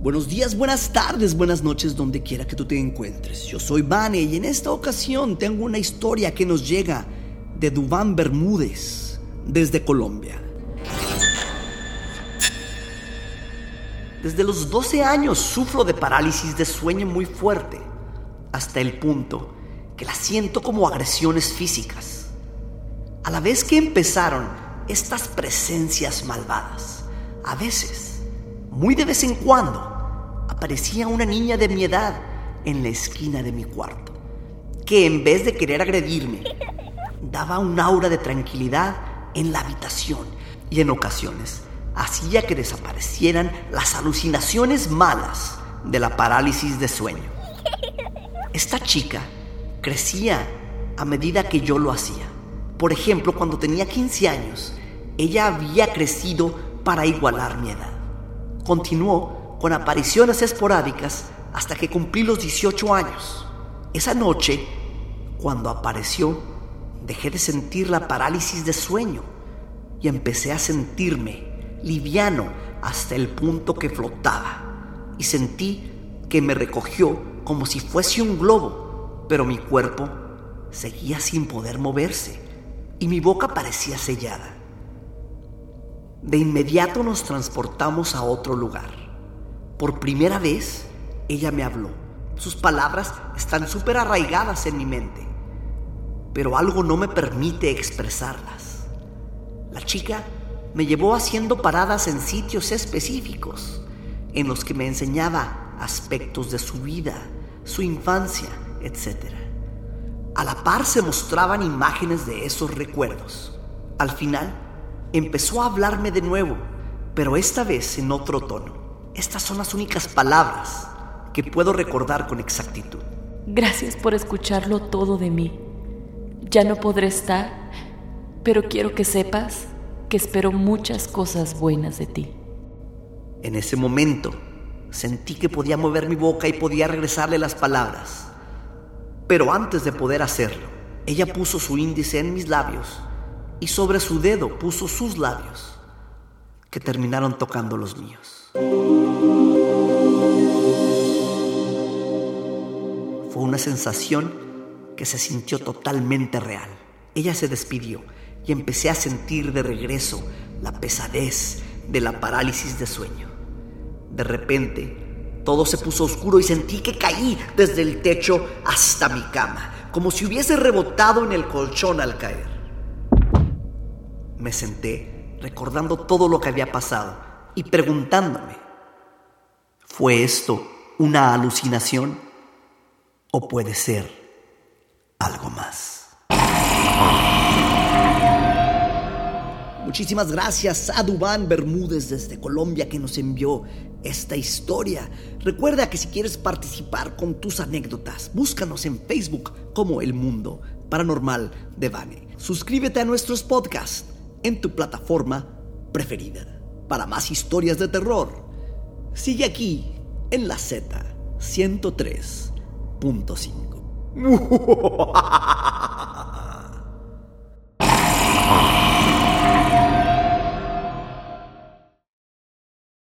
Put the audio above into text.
Buenos días, buenas tardes, buenas noches, donde quiera que tú te encuentres. Yo soy Vane y en esta ocasión tengo una historia que nos llega de Dubán Bermúdez, desde Colombia. Desde los 12 años sufro de parálisis de sueño muy fuerte, hasta el punto que la siento como agresiones físicas. A la vez que empezaron estas presencias malvadas, a veces, muy de vez en cuando, aparecía una niña de mi edad en la esquina de mi cuarto, que en vez de querer agredirme, daba un aura de tranquilidad en la habitación y en ocasiones hacía que desaparecieran las alucinaciones malas de la parálisis de sueño. Esta chica crecía a medida que yo lo hacía. Por ejemplo, cuando tenía 15 años, ella había crecido para igualar mi edad. Continuó con apariciones esporádicas hasta que cumplí los 18 años. Esa noche, cuando apareció, dejé de sentir la parálisis de sueño y empecé a sentirme liviano hasta el punto que flotaba y sentí que me recogió como si fuese un globo, pero mi cuerpo seguía sin poder moverse y mi boca parecía sellada. De inmediato nos transportamos a otro lugar. Por primera vez, ella me habló. Sus palabras están súper arraigadas en mi mente, pero algo no me permite expresarlas. La chica me llevó haciendo paradas en sitios específicos, en los que me enseñaba aspectos de su vida, su infancia, etc. A la par se mostraban imágenes de esos recuerdos. Al final, empezó a hablarme de nuevo, pero esta vez en otro tono. Estas son las únicas palabras que puedo recordar con exactitud. Gracias por escucharlo todo de mí. Ya no podré estar, pero quiero que sepas que espero muchas cosas buenas de ti. En ese momento sentí que podía mover mi boca y podía regresarle las palabras. Pero antes de poder hacerlo, ella puso su índice en mis labios y sobre su dedo puso sus labios, que terminaron tocando los míos. Fue una sensación que se sintió totalmente real. Ella se despidió y empecé a sentir de regreso la pesadez de la parálisis de sueño. De repente, todo se puso oscuro y sentí que caí desde el techo hasta mi cama, como si hubiese rebotado en el colchón al caer. Me senté recordando todo lo que había pasado y preguntándome, ¿fue esto una alucinación o puede ser algo más? Muchísimas gracias a Dubán Bermúdez desde Colombia que nos envió esta historia. Recuerda que si quieres participar con tus anécdotas, búscanos en Facebook como El Mundo Paranormal de Vane. Suscríbete a nuestros podcasts en tu plataforma preferida. Para más historias de terror, sigue aquí en la Z 103.5.